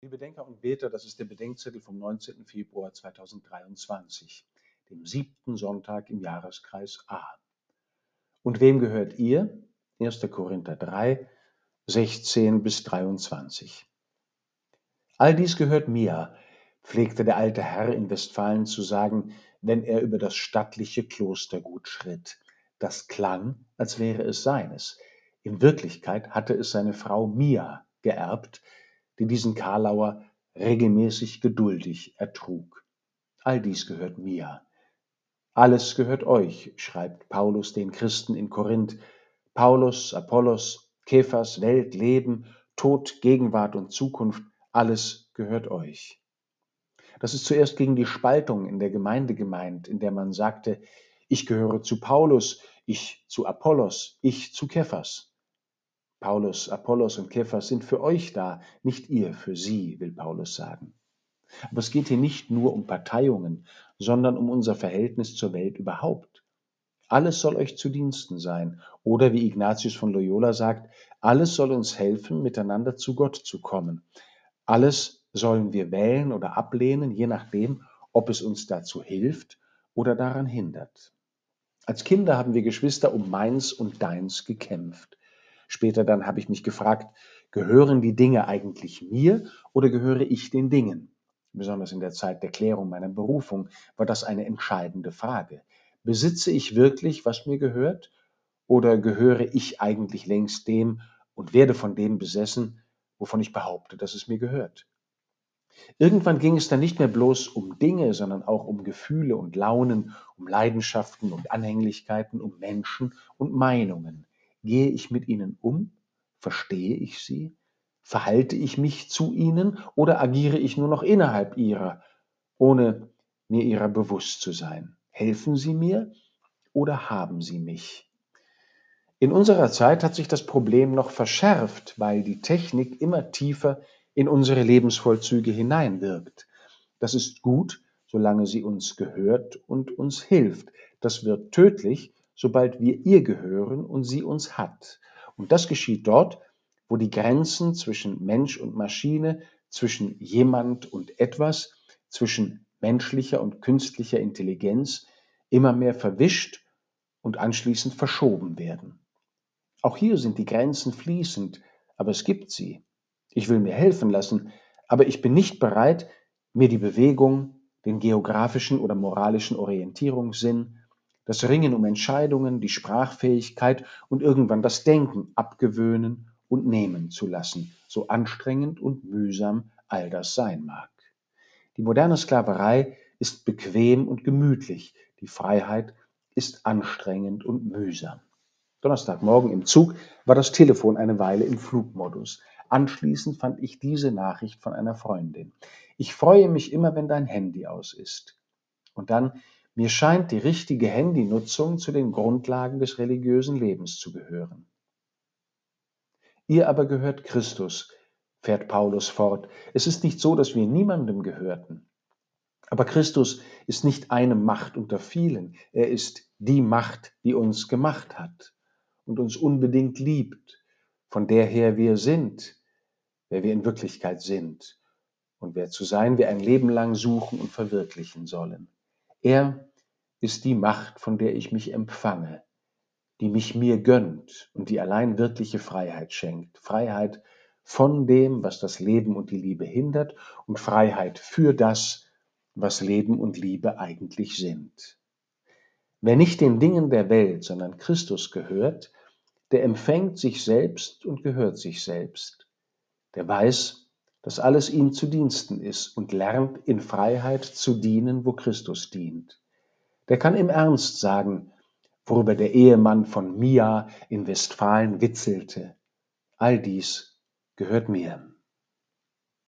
Liebe Denker und Beter, das ist der Bedenkzettel vom 19. Februar 2023, dem siebten Sonntag im Jahreskreis A. Und wem gehört ihr? 1. Korinther 3, 16 bis 23. All dies gehört mir, pflegte der alte Herr in Westfalen zu sagen, wenn er über das stattliche Klostergut schritt. Das klang, als wäre es seines. In Wirklichkeit hatte es seine Frau Mia geerbt, die diesen Karlauer regelmäßig geduldig ertrug. All dies gehört mir. Alles gehört euch, schreibt Paulus den Christen in Korinth. Paulus, Apollos, Kephas, Welt, Leben, Tod, Gegenwart und Zukunft, alles gehört euch. Das ist zuerst gegen die Spaltung in der Gemeinde gemeint, in der man sagte, ich gehöre zu Paulus, ich zu Apollos, ich zu Kephas. Paulus, Apollos und Kephas sind für euch da, nicht ihr für sie, will Paulus sagen. Aber es geht hier nicht nur um Parteiungen, sondern um unser Verhältnis zur Welt überhaupt. Alles soll euch zu Diensten sein. Oder wie Ignatius von Loyola sagt, alles soll uns helfen, miteinander zu Gott zu kommen. Alles sollen wir wählen oder ablehnen, je nachdem, ob es uns dazu hilft oder daran hindert. Als Kinder haben wir Geschwister um meins und deins gekämpft. Später dann habe ich mich gefragt, gehören die Dinge eigentlich mir oder gehöre ich den Dingen? Besonders in der Zeit der Klärung meiner Berufung war das eine entscheidende Frage. Besitze ich wirklich, was mir gehört? Oder gehöre ich eigentlich längst dem und werde von dem besessen, wovon ich behaupte, dass es mir gehört? Irgendwann ging es dann nicht mehr bloß um Dinge, sondern auch um Gefühle und Launen, um Leidenschaften und Anhänglichkeiten, um Menschen und Meinungen. Gehe ich mit ihnen um? Verstehe ich sie? Verhalte ich mich zu ihnen oder agiere ich nur noch innerhalb ihrer, ohne mir ihrer bewusst zu sein? Helfen sie mir oder haben sie mich? In unserer Zeit hat sich das Problem noch verschärft, weil die Technik immer tiefer in unsere Lebensvollzüge hineinwirkt. Das ist gut, solange sie uns gehört und uns hilft. Das wird tödlich, sobald wir ihr gehören und sie uns hat. Und das geschieht dort, wo die Grenzen zwischen Mensch und Maschine, zwischen jemand und etwas, zwischen menschlicher und künstlicher Intelligenz immer mehr verwischt und anschließend verschoben werden. Auch hier sind die Grenzen fließend, aber es gibt sie. Ich will mir helfen lassen, aber ich bin nicht bereit, mir die Bewegung, den geografischen oder moralischen Orientierungssinn, das Ringen um Entscheidungen, die Sprachfähigkeit und irgendwann das Denken abgewöhnen und nehmen zu lassen, so anstrengend und mühsam all das sein mag. Die moderne Sklaverei ist bequem und gemütlich, die Freiheit ist anstrengend und mühsam. Donnerstagmorgen im Zug war das Telefon eine Weile im Flugmodus. Anschließend fand ich diese Nachricht von einer Freundin. Ich freue mich immer, wenn dein Handy aus ist. Und dann mir scheint die richtige Handynutzung zu den Grundlagen des religiösen Lebens zu gehören. Ihr aber gehört Christus, fährt Paulus fort. Es ist nicht so, dass wir niemandem gehörten. Aber Christus ist nicht eine Macht unter vielen. Er ist die Macht, die uns gemacht hat und uns unbedingt liebt, von der her wir sind, wer wir in Wirklichkeit sind und wer zu sein wir ein Leben lang suchen und verwirklichen sollen. Er ist die Macht, von der ich mich empfange, die mich mir gönnt und die allein wirkliche Freiheit schenkt. Freiheit von dem, was das Leben und die Liebe hindert und Freiheit für das, was Leben und Liebe eigentlich sind. Wer nicht den Dingen der Welt, sondern Christus gehört, der empfängt sich selbst und gehört sich selbst. Der weiß, dass alles ihm zu Diensten ist und lernt in Freiheit zu dienen, wo Christus dient. Der kann im Ernst sagen, worüber der Ehemann von Mia in Westfalen witzelte. All dies gehört mir.